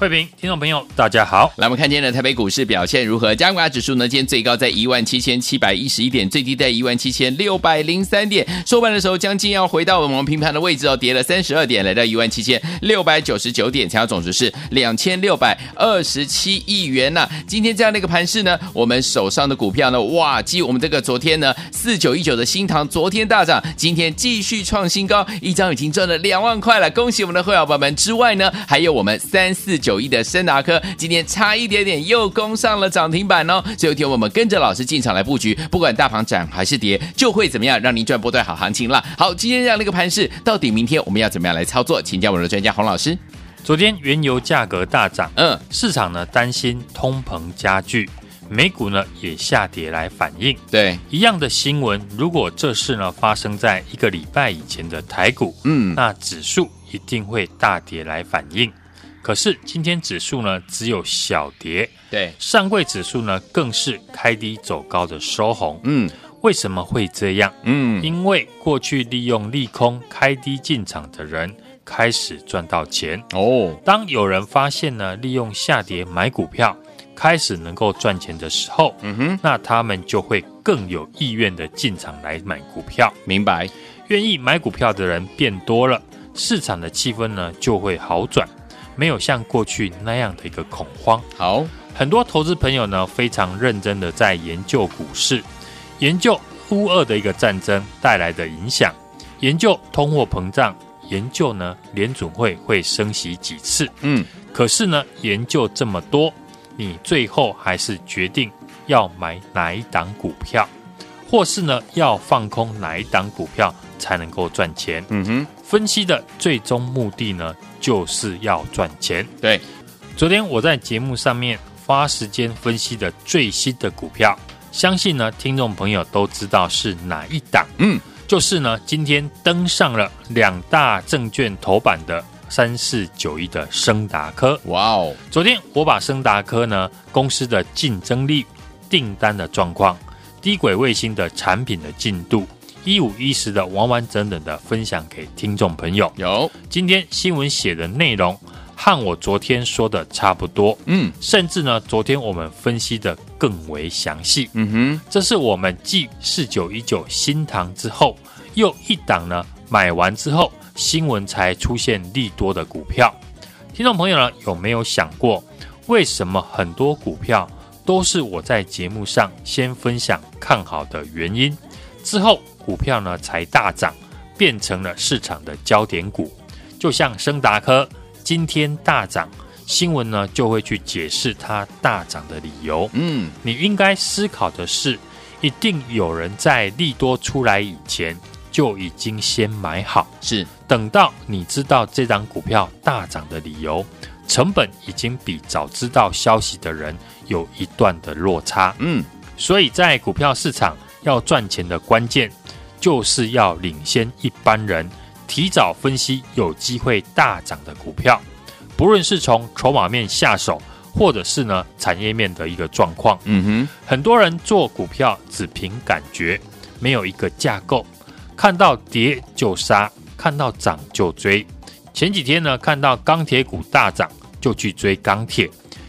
慧平，听众朋友，大家好。来，我们看今天的台北股市表现如何？加权指数呢？今天最高在一万七千七百一十一点，最低在一万七千六百零三点。收盘的时候，将近要回到我们平盘的位置哦，跌了三十二点，来到一万七千六百九十九点，成交总值是两千六百二十七亿元呐、啊。今天这样的一个盘势呢，我们手上的股票呢，哇，继我们这个昨天呢四九一九的新塘昨天大涨，今天继续创新高，一张已经赚了两万块了，恭喜我们的会员朋友们。之外呢，还有我们三四九。九亿的升达科今天差一点点又攻上了涨停板哦，最后一天我们跟着老师进场来布局，不管大盘涨还是跌，就会怎么样让您赚波段好行情了。好，今天这样的一个盘势，到底明天我们要怎么样来操作？请教我们的专家洪老师。昨天原油价格大涨，嗯，市场呢担心通膨加剧，美股呢也下跌来反应。对，一样的新闻，如果这事呢发生在一个礼拜以前的台股，嗯，那指数一定会大跌来反应。可是今天指数呢只有小跌，对，上柜指数呢更是开低走高的收红，嗯，为什么会这样？嗯，因为过去利用利空开低进场的人开始赚到钱哦。当有人发现呢利用下跌买股票开始能够赚钱的时候，嗯哼，那他们就会更有意愿的进场来买股票。明白？愿意买股票的人变多了，市场的气氛呢就会好转。没有像过去那样的一个恐慌。好，很多投资朋友呢非常认真的在研究股市，研究乌俄的一个战争带来的影响，研究通货膨胀，研究呢联准会会升息几次。嗯，可是呢研究这么多，你最后还是决定要买哪一档股票，或是呢要放空哪一档股票才能够赚钱？嗯哼，分析的最终目的呢，就是要赚钱。对，昨天我在节目上面花时间分析的最新的股票，相信呢听众朋友都知道是哪一档。嗯，就是呢今天登上了两大证券头版的三四九一的升达科。哇哦，昨天我把升达科呢公司的竞争力、订单的状况、低轨卫星的产品的进度。一五一十的完完整整的分享给听众朋友。有今天新闻写的内容和我昨天说的差不多，嗯，甚至呢，昨天我们分析的更为详细。嗯哼，这是我们继四九一九新塘之后，又一档呢买完之后，新闻才出现利多的股票。听众朋友呢，有没有想过，为什么很多股票都是我在节目上先分享看好的原因，之后？股票呢才大涨，变成了市场的焦点股。就像升达科今天大涨，新闻呢就会去解释它大涨的理由。嗯，你应该思考的是，一定有人在利多出来以前就已经先买好，是等到你知道这张股票大涨的理由，成本已经比早知道消息的人有一段的落差。嗯，所以在股票市场要赚钱的关键。就是要领先一般人，提早分析有机会大涨的股票，不论是从筹码面下手，或者是呢产业面的一个状况。嗯哼，很多人做股票只凭感觉，没有一个架构，看到跌就杀，看到涨就追。前几天呢看到钢铁股大涨，就去追钢铁；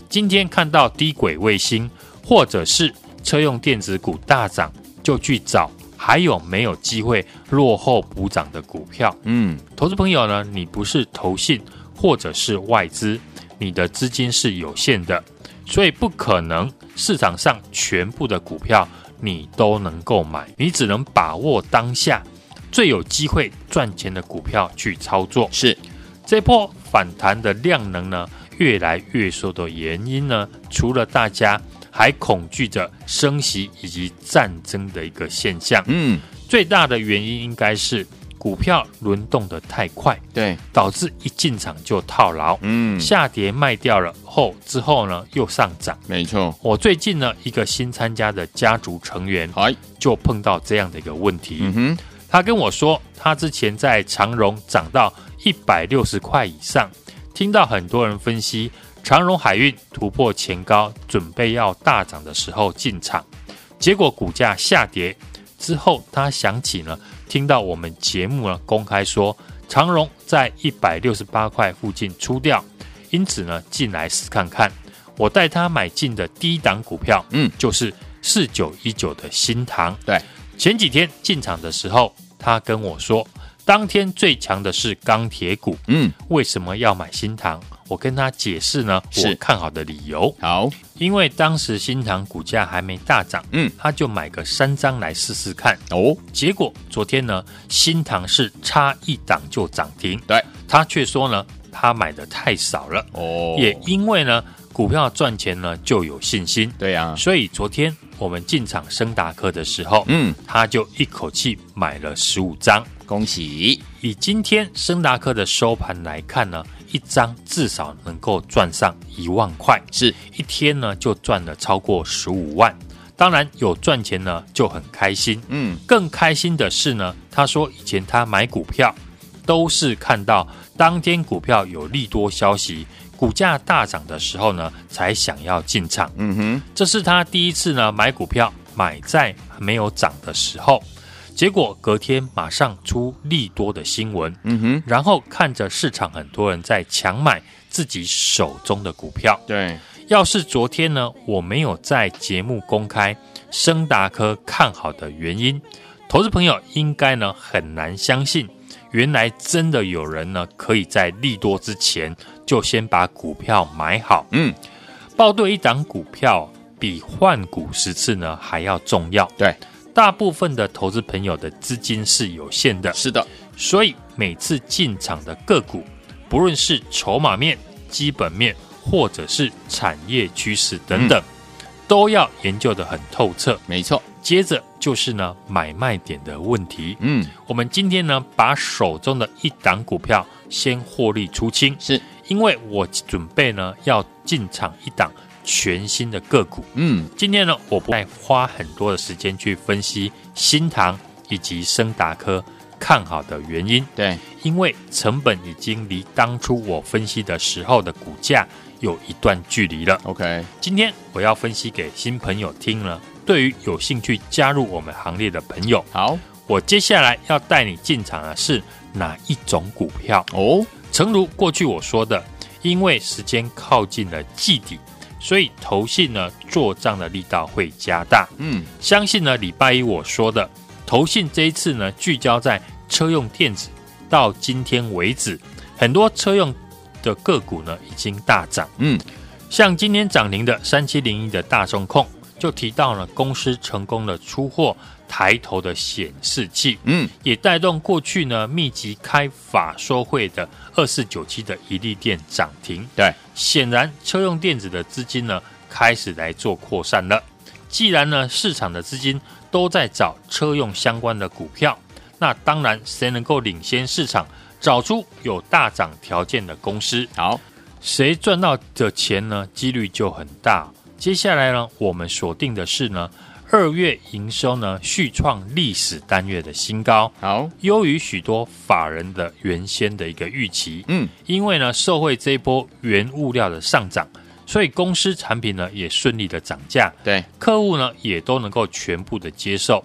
今天看到低轨卫星或者是车用电子股大涨，就去找。还有没有机会落后补涨的股票？嗯，投资朋友呢，你不是投信或者是外资，你的资金是有限的，所以不可能市场上全部的股票你都能够买，你只能把握当下最有机会赚钱的股票去操作。是这波反弹的量能呢，越来越缩的原因呢，除了大家还恐惧着升息以及战争的一个现象。嗯，最大的原因应该是股票轮动的太快，对，导致一进场就套牢，嗯，下跌卖掉了后之后呢又上涨。没错，我最近呢一个新参加的家族成员，哎，就碰到这样的一个问题。嗯哼，他跟我说，他之前在长荣涨到一百六十块以上，听到很多人分析。长荣海运突破前高，准备要大涨的时候进场，结果股价下跌之后，他想起呢，听到我们节目呢公开说长荣在一百六十八块附近出掉，因此呢进来试看看。我带他买进的第一档股票，嗯，就是四九一九的新塘。对，前几天进场的时候，他跟我说，当天最强的是钢铁股，嗯，为什么要买新唐？我跟他解释呢，我看好的理由。好，因为当时新塘股价还没大涨，嗯，他就买个三张来试试看。哦，结果昨天呢，新塘是差一档就涨停，对，他却说呢，他买的太少了。哦，也因为呢，股票赚钱呢就有信心。对呀，所以昨天我们进场升达科的时候，嗯，他就一口气买了十五张。恭喜！以今天升达科的收盘来看呢。一张至少能够赚上一万块，是。一天呢就赚了超过十五万。当然有赚钱呢就很开心，嗯，更开心的是呢，他说以前他买股票都是看到当天股票有利多消息，股价大涨的时候呢才想要进场，嗯哼，这是他第一次呢买股票买在没有涨的时候。结果隔天马上出利多的新闻，嗯哼，然后看着市场很多人在强买自己手中的股票，对，要是昨天呢，我没有在节目公开升达科看好的原因，投资朋友应该呢很难相信，原来真的有人呢可以在利多之前就先把股票买好，嗯，抱对一档股票比换股十次呢还要重要，对。大部分的投资朋友的资金是有限的，是的，所以每次进场的个股，不论是筹码面、基本面，或者是产业趋势等等，嗯、都要研究的很透彻。没错，接着就是呢买卖点的问题。嗯，我们今天呢把手中的一档股票先获利出清，是因为我准备呢要进场一档。全新的个股，嗯，今天呢，我不再花很多的时间去分析新塘以及升达科看好的原因，对，因为成本已经离当初我分析的时候的股价有一段距离了。OK，今天我要分析给新朋友听了，对于有兴趣加入我们行列的朋友，好，我接下来要带你进场的是哪一种股票？哦，诚如过去我说的，因为时间靠近了季底。所以投信呢做账的力道会加大，嗯，相信呢礼拜一我说的投信这一次呢聚焦在车用电子，到今天为止，很多车用的个股呢已经大涨，嗯，像今天涨停的三七零一的大众控就提到了公司成功的出货抬头的显示器，嗯，也带动过去呢密集开法说会的二四九七的一利电涨停，对。显然，车用电子的资金呢开始来做扩散了。既然呢市场的资金都在找车用相关的股票，那当然谁能够领先市场，找出有大涨条件的公司，好，谁赚到的钱呢几率就很大。接下来呢，我们锁定的是呢。二月营收呢续创历史单月的新高，好，优于许多法人的原先的一个预期。嗯，因为呢受惠这一波原物料的上涨，所以公司产品呢也顺利的涨价。对，客户呢也都能够全部的接受。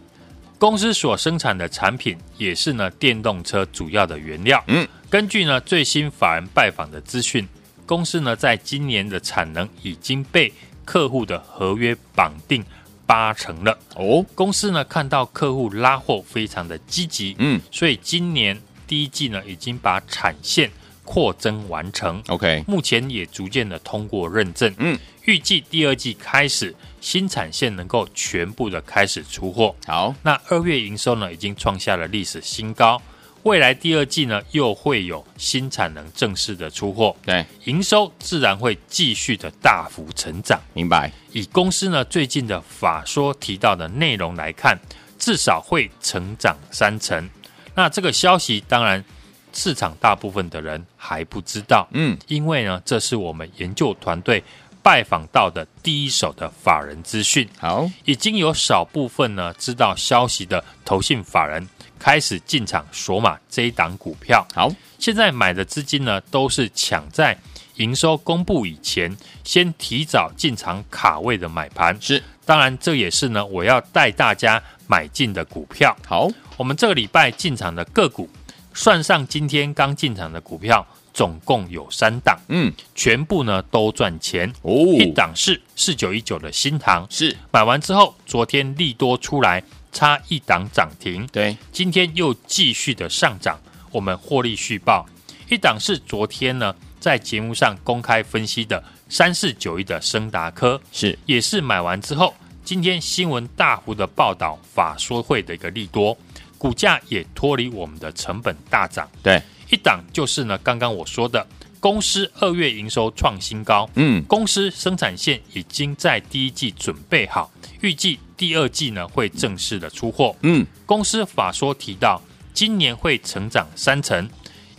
公司所生产的产品也是呢电动车主要的原料。嗯，根据呢最新法人拜访的资讯，公司呢在今年的产能已经被客户的合约绑定。八成了。哦，公司呢看到客户拉货非常的积极，嗯，所以今年第一季呢已经把产线扩增完成，OK，目前也逐渐的通过认证，嗯，预计第二季开始新产线能够全部的开始出货。好，那二月营收呢已经创下了历史新高，未来第二季呢又会有新产能正式的出货，对，营收自然会继续的大幅成长。明白？以公司呢最近的法说提到的内容来看，至少会成长三成。那这个消息当然市场大部分的人还不知道，嗯，因为呢这是我们研究团队拜访到的第一手的法人资讯。好，已经有少部分呢知道消息的投信法人开始进场索马这一档股票。好，现在买的资金呢都是抢在营收公布以前，先提早进场卡位的买盘。是，当然这也是呢我要带大家买进的股票。好，我们这个礼拜进场的个股，算上今天刚进场的股票，总共有三档，嗯，全部呢都赚钱。哦，一档是四九一九的新塘，是买完之后，昨天利多出来，差一档涨停，对，今天又继续的上涨，我们获利续报。一档是昨天呢在节目上公开分析的三四九一的升达科，是。也是买完之后，今天新闻大幅的报道法说会的一个利多，股价也脱离我们的成本大涨。对，一档就是呢刚刚我说的公司二月营收创新高，嗯，公司生产线已经在第一季准备好，预计第二季呢会正式的出货。嗯，公司法说提到今年会成长三成。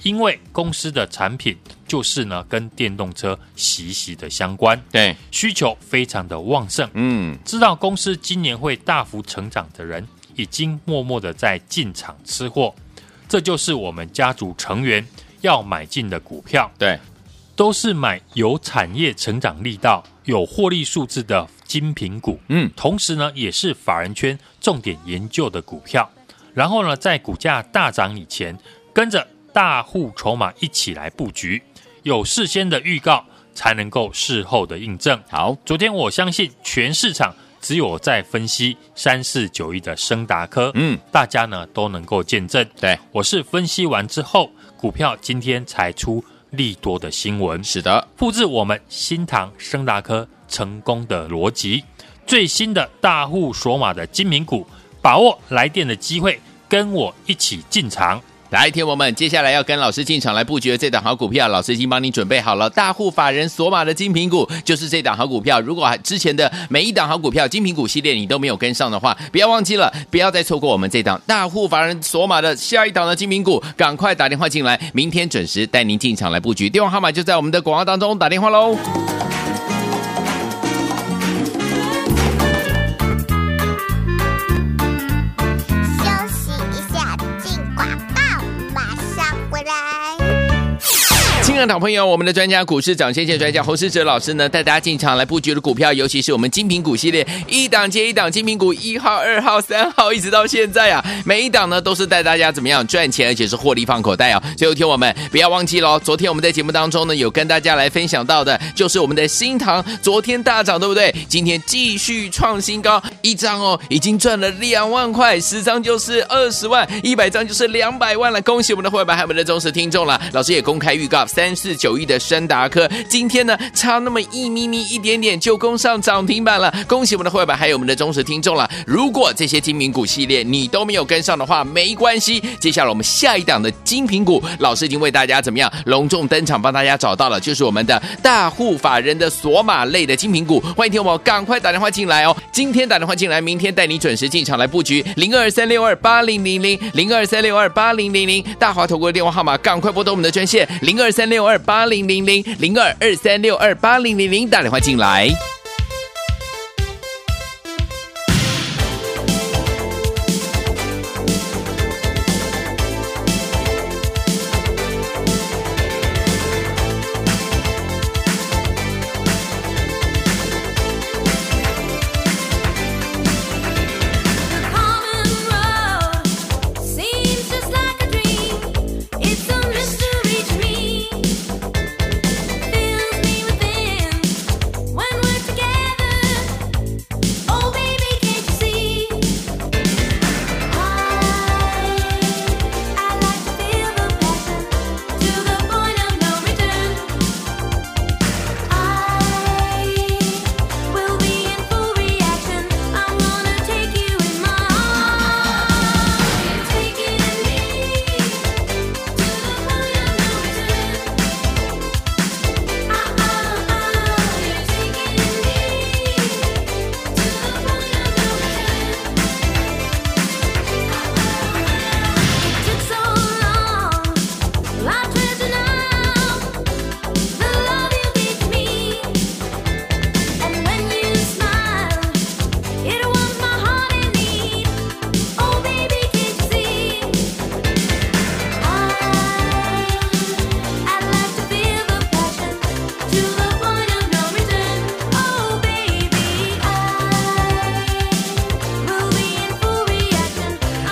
因为公司的产品就是呢，跟电动车息息的相关，对，需求非常的旺盛。嗯，知道公司今年会大幅成长的人，已经默默的在进场吃货。这就是我们家族成员要买进的股票，对，都是买有产业成长力道、有获利数字的精品股。嗯，同时呢，也是法人圈重点研究的股票。然后呢，在股价大涨以前，跟着。大户筹码一起来布局，有事先的预告，才能够事后的印证。好，昨天我相信全市场只有我在分析三四九一的升达科，嗯，大家呢都能够见证。对，我是分析完之后，股票今天才出利多的新闻。是的，复制我们新塘升达科成功的逻辑，最新的大户索马的精品股，把握来电的机会，跟我一起进场。来，听我们接下来要跟老师进场来布局的这档好股票，老师已经帮你准备好了。大户法人索马的精品股就是这档好股票。如果之前的每一档好股票精品股系列你都没有跟上的话，不要忘记了，不要再错过我们这档大户法人索马的下一档的精品股，赶快打电话进来，明天准时带您进场来布局。电话号码就在我们的广告当中，打电话喽。亲爱的朋友，我们的专家股市涨先线专家洪世哲老师呢，带大家进场来布局的股票，尤其是我们精品股系列，一档接一档精品股，一号、二号、三号，一直到现在啊，每一档呢都是带大家怎么样赚钱，而且是获利放口袋啊。最后听我们不要忘记喽，昨天我们在节目当中呢，有跟大家来分享到的，就是我们的新塘，昨天大涨，对不对？今天继续创新高，一张哦，已经赚了两万块，十张就是二十万，一百张就是两百万了。恭喜我们的会员，还有我们的忠实听众了。老师也公开预告三。三四九亿的升达科，今天呢差那么一咪咪一点点就攻上涨停板了，恭喜我们的会员还有我们的忠实听众了。如果这些精品股系列你都没有跟上的话，没关系，接下来我们下一档的精品股，老师已经为大家怎么样隆重登场，帮大家找到了，就是我们的大户法人的索马类的精品股。欢迎听我赶快打电话进来哦，今天打电话进来，明天带你准时进场来布局零二三六二八零零零零二三六二八零零零大华投顾的电话号码，赶快拨通我们的专线零二三六。六二八零零零零二二三六二八零零零打电话进来。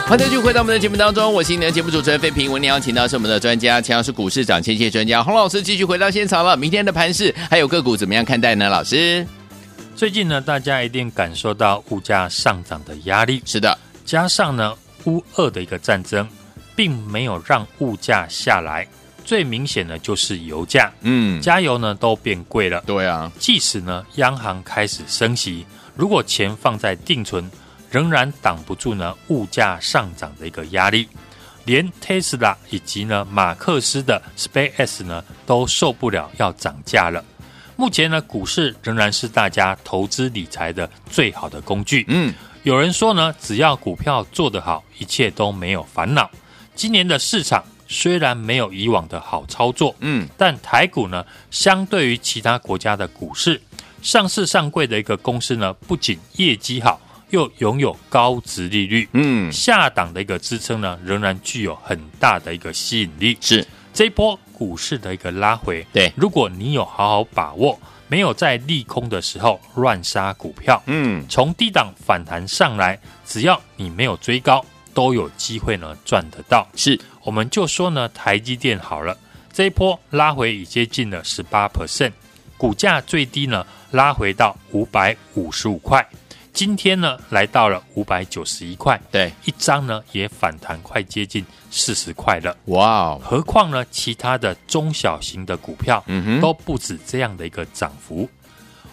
欢迎继续回到我们的节目当中，我是今天的节目主持人费平。我们邀请到是我们的专家，同样是股市涨千线专家洪老师，继续回到现场了。明天的盘市还有个股怎么样看待呢？老师，最近呢，大家一定感受到物价上涨的压力。是的，加上呢，乌俄的一个战争，并没有让物价下来。最明显的就是油价，嗯，加油呢都变贵了。对啊，即使呢，央行开始升息，如果钱放在定存，仍然挡不住呢物价上涨的一个压力，连 Tesla 以及呢马克思的 SpaceX 呢都受不了要涨价了。目前呢股市仍然是大家投资理财的最好的工具。嗯，有人说呢，只要股票做得好，一切都没有烦恼。今年的市场虽然没有以往的好操作，嗯，但台股呢相对于其他国家的股市，上市上柜的一个公司呢，不仅业绩好。又拥有高值利率，嗯，下档的一个支撑呢，仍然具有很大的一个吸引力。是这一波股市的一个拉回，对，如果你有好好把握，没有在利空的时候乱杀股票，嗯，从低档反弹上来，只要你没有追高，都有机会呢赚得到。是，我们就说呢，台积电好了，这一波拉回已接近了十八 percent，股价最低呢拉回到五百五十五块。今天呢，来到了五百九十一块，对，一张呢也反弹快接近四十块了。哇哦！何况呢，其他的中小型的股票，嗯哼，都不止这样的一个涨幅。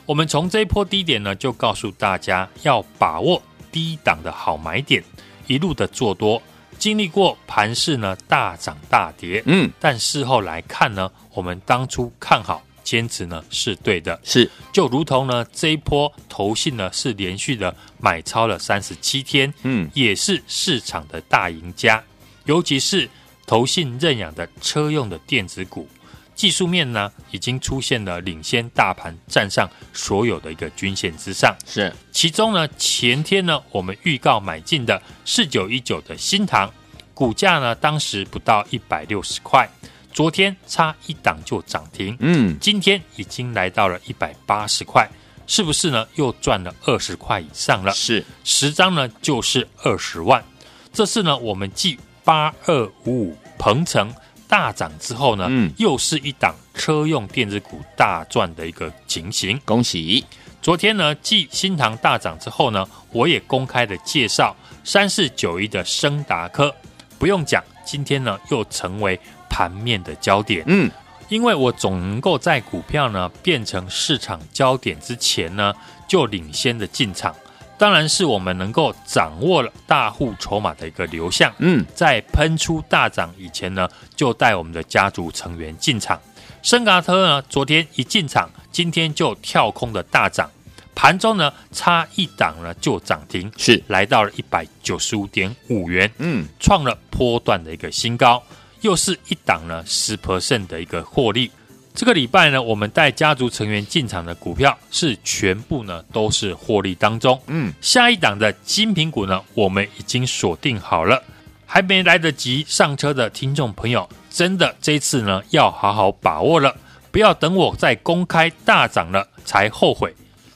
我们从这一波低点呢，就告诉大家要把握低档的好买点，一路的做多。经历过盘势呢大涨大跌，嗯，但事后来看呢，我们当初看好。坚持呢是对的，是就如同呢这一波投信呢是连续的买超了三十七天，嗯，也是市场的大赢家。尤其是投信认养的车用的电子股，技术面呢已经出现了领先大盘，站上所有的一个均线之上。是其中呢前天呢我们预告买进的四九一九的新唐，股价呢当时不到一百六十块。昨天差一档就涨停，嗯，今天已经来到了一百八十块，是不是呢？又赚了二十块以上了。是十张呢，就是二十万。这次呢，我们继八二五五鹏程大涨之后呢，嗯，又是一档车用电子股大赚的一个情形。恭喜！昨天呢，继新塘大涨之后呢，我也公开的介绍三四九一的升达科，不用讲，今天呢又成为。盘面的焦点，嗯，因为我总能够在股票呢变成市场焦点之前呢，就领先的进场，当然是我们能够掌握了大户筹码的一个流向，嗯，在喷出大涨以前呢，就带我们的家族成员进场。升达特呢，昨天一进场，今天就跳空的大涨，盘中呢差一档呢就涨停，是。来到了一百九十五点五元，嗯，创了波段的一个新高。又是一档呢十 percent 的一个获利。这个礼拜呢，我们带家族成员进场的股票是全部呢都是获利当中。嗯，下一档的精品股呢，我们已经锁定好了。还没来得及上车的听众朋友，真的这次呢要好好把握了，不要等我再公开大涨了才后悔。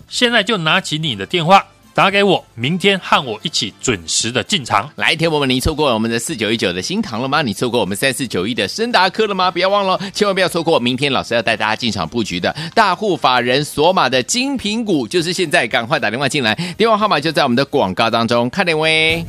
现在就拿起你的电话。打给我，明天和我一起准时的进场。来，天友们，你错过我们的四九一九的新唐了吗？你错过我们三四九一的升达科了吗？不要忘了，千万不要错过明天老师要带大家进场布局的大户法人索玛的精品股，就是现在，赶快打电话进来，电话号码就在我们的广告当中，看点位。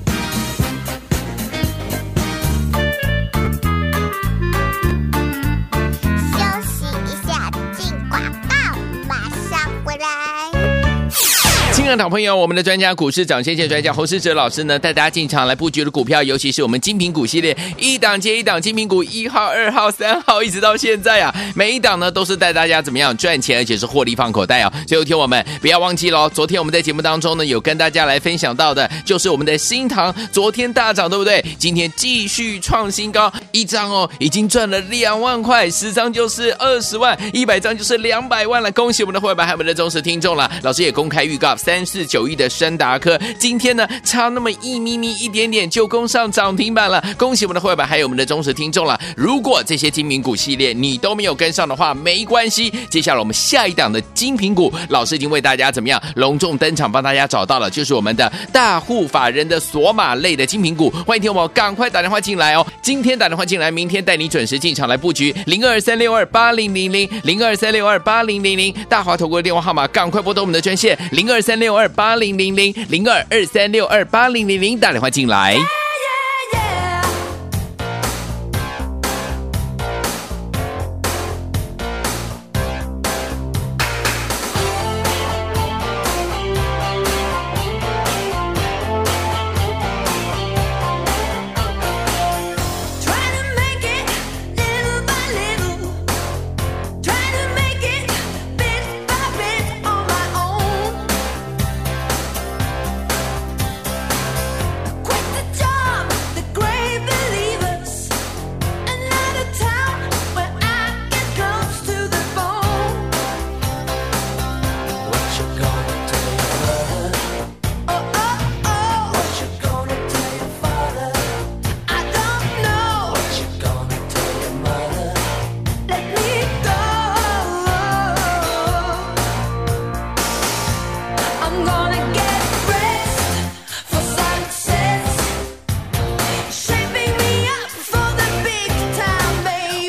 的好朋友，我们的专家股市涨先线专家洪世哲老师呢，带大家进场来布局的股票，尤其是我们精品股系列，一档接一档，精品股一号、二号、三号，一直到现在啊，每一档呢都是带大家怎么样赚钱，而且是获利放口袋哦。最后听我们不要忘记喽，昨天我们在节目当中呢，有跟大家来分享到的，就是我们的新塘，昨天大涨，对不对？今天继续创新高，一张哦已经赚了两万块，十张就是二十万，一百张就是两百万了。恭喜我们的会员还有我们的忠实听众了。老师也公开预告三。三四九亿的升达科，今天呢差那么一咪咪一点点就攻上涨停板了，恭喜我们的会员还有我们的忠实听众了。如果这些精品股系列你都没有跟上的话，没关系，接下来我们下一档的精品股，老师已经为大家怎么样隆重登场，帮大家找到了，就是我们的大户法人的索马类的精品股。欢迎听我赶快打电话进来哦，今天打电话进来，明天带你准时进场来布局零二三六二八零零零零二三六二八零零零大华投顾的电话号码，赶快拨通我们的专线零二三六六二八零零零零二二三六二八零零零打电话进来。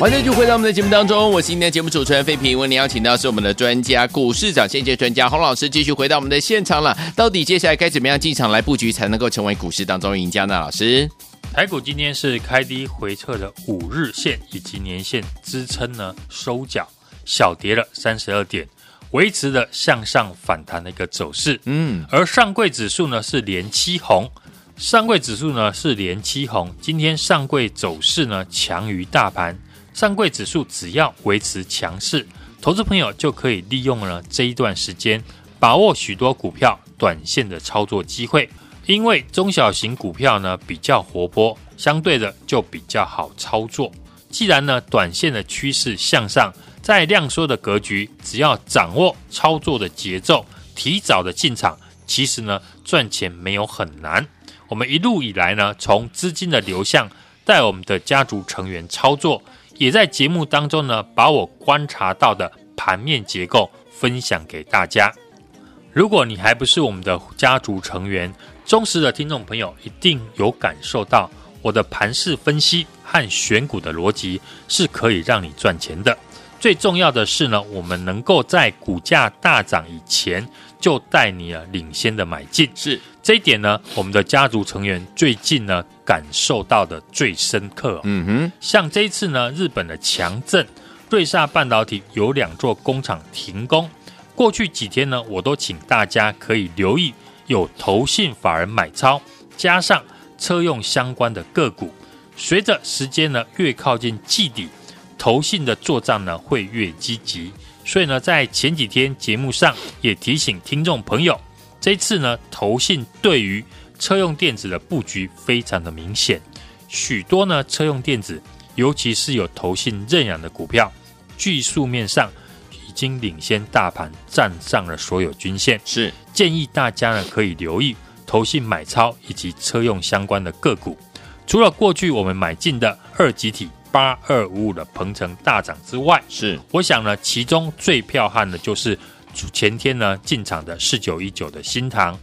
欢迎继续回到我们的节目当中，我是今天的节目主持人费平。为您邀请到是我们的专家，股市长先机专家洪老师，继续回到我们的现场了。到底接下来该怎么样进场来布局，才能够成为股市当中赢家呢？老师，台股今天是开低回撤的五日线以及年线支撑呢收脚，小跌了三十二点，维持了向上反弹的一个走势。嗯，而上柜指数呢是连七红，上柜指数呢是连七红，今天上柜走势呢强于大盘。上柜指数只要维持强势，投资朋友就可以利用了这一段时间，把握许多股票短线的操作机会。因为中小型股票呢比较活泼，相对的就比较好操作。既然呢短线的趋势向上，在量缩的格局，只要掌握操作的节奏，提早的进场，其实呢赚钱没有很难。我们一路以来呢，从资金的流向带我们的家族成员操作。也在节目当中呢，把我观察到的盘面结构分享给大家。如果你还不是我们的家族成员，忠实的听众朋友一定有感受到我的盘势分析和选股的逻辑是可以让你赚钱的。最重要的是呢，我们能够在股价大涨以前就带你啊领先的买进。是这一点呢，我们的家族成员最近呢感受到的最深刻哦。嗯哼，像这一次呢，日本的强震，瑞萨半导体有两座工厂停工。过去几天呢，我都请大家可以留意有投信法人买超，加上车用相关的个股。随着时间呢越靠近季底。投信的做账呢会越积极，所以呢，在前几天节目上也提醒听众朋友，这次呢，投信对于车用电子的布局非常的明显，许多呢车用电子，尤其是有投信认养的股票，技术面上已经领先大盘，站上了所有均线，是。建议大家呢可以留意投信买超以及车用相关的个股，除了过去我们买进的二级体。八二五五的鹏程大涨之外，是。我想呢，其中最彪悍的就是前天呢进场的四九一九的新塘。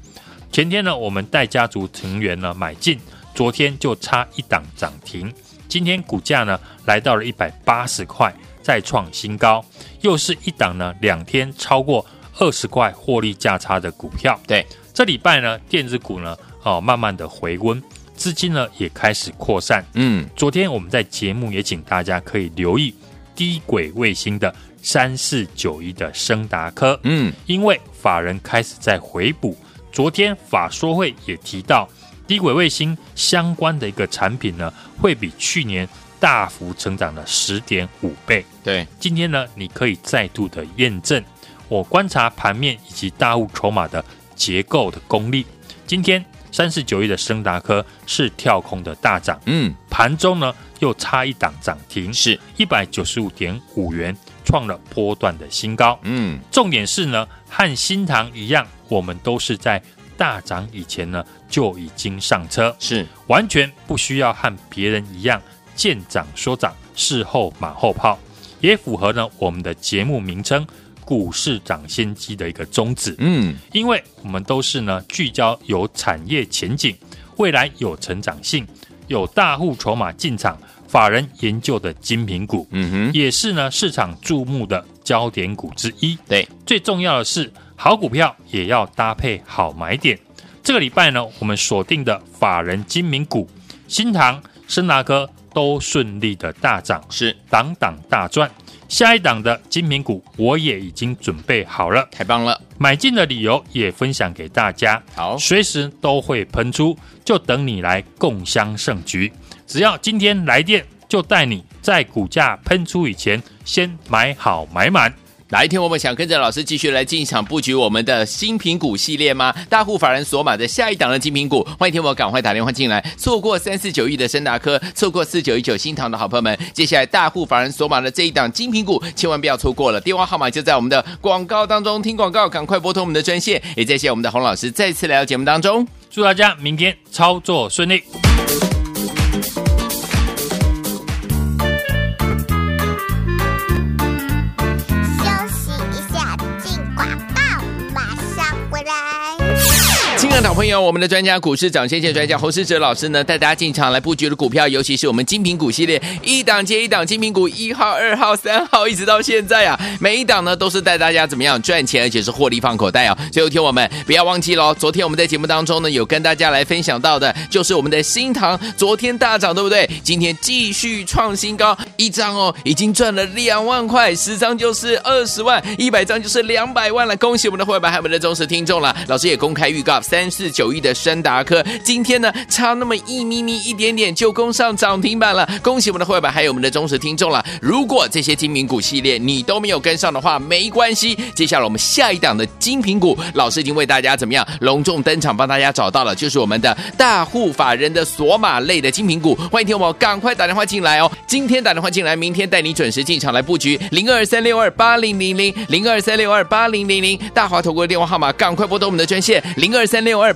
前天呢，我们带家族成员呢买进，昨天就差一档涨停，今天股价呢来到了一百八十块，再创新高，又是一档呢两天超过二十块获利价差的股票。对，这礼拜呢电子股呢哦慢慢的回温。资金呢也开始扩散。嗯，昨天我们在节目也请大家可以留意低轨卫星的三四九一的升达科。嗯，因为法人开始在回补。昨天法说会也提到低轨卫星相关的一个产品呢，会比去年大幅成长了十点五倍。对，今天呢你可以再度的验证我观察盘面以及大户筹码的结构的功力。今天。三四九一的升达科是跳空的大涨，嗯，盘中呢又差一档涨停，是。一百九十五点五元创了波段的新高。嗯，重点是呢，和新塘一样，我们都是在大涨以前呢就已经上车，是。完全不需要和别人一样见涨说涨，事后马后炮，也符合呢我们的节目名称“股市涨先机”的一个宗旨。嗯，因为我们都是呢聚焦有产业前景、未来有成长性、有大户筹码进场、法人研究的精品股，嗯哼，也是呢市场注目的焦点股之一。对，最重要的是，好股票也要搭配好买点。这个礼拜呢，我们锁定的法人精品股，新唐、森达科都顺利的大涨，是档档大赚。下一档的精品股，我也已经准备好了，太棒了！买进的理由也分享给大家。好，随时都会喷出，就等你来共襄盛举。只要今天来电，就带你在股价喷出以前，先买好买满。哪一天我们想跟着老师继续来进场布局我们的新品股系列吗？大户法人锁码的下一档的精品股，欢迎听我赶快打电话进来。错过三四九亿的升达科，错过四九一九新塘的好朋友们，接下来大户法人锁码的这一档精品股，千万不要错过了。电话号码就在我们的广告当中，听广告赶快拨通我们的专线。也谢谢我们的洪老师再次来到节目当中，祝大家明天操作顺利。朋友，我们的专家股市涨先机专家洪世哲老师呢，带大家进场来布局的股票，尤其是我们精品股系列，一档接一档精品股，一号、二号、三号，一直到现在啊，每一档呢都是带大家怎么样赚钱，而且是获利放口袋哦。最后听我们不要忘记喽，昨天我们在节目当中呢，有跟大家来分享到的，就是我们的新唐，昨天大涨，对不对？今天继续创新高，一张哦，已经赚了两万块，十张就是二十万，一百张就是两百万了。恭喜我们的会员还有我们的忠实听众了。老师也公开预告三。四九亿的升达科，今天呢差那么一咪咪一点点就攻上涨停板了，恭喜我们的会员，还有我们的忠实听众了。如果这些精品股系列你都没有跟上的话，没关系，接下来我们下一档的精品股，老师已经为大家怎么样隆重登场，帮大家找到了，就是我们的大户法人的索马类的精品股。欢迎听我赶快打电话进来哦，今天打电话进来，明天带你准时进场来布局零二三六二八零零零零二三六二八零零零大华投顾的电话号码，赶快拨通我们的专线零二三六二。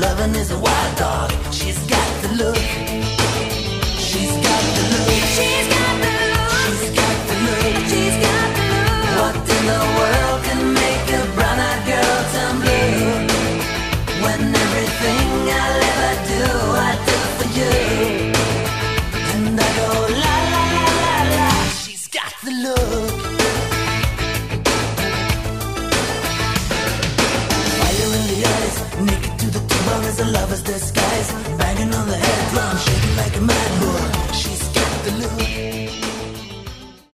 Loving is a wild dog, she's got the look.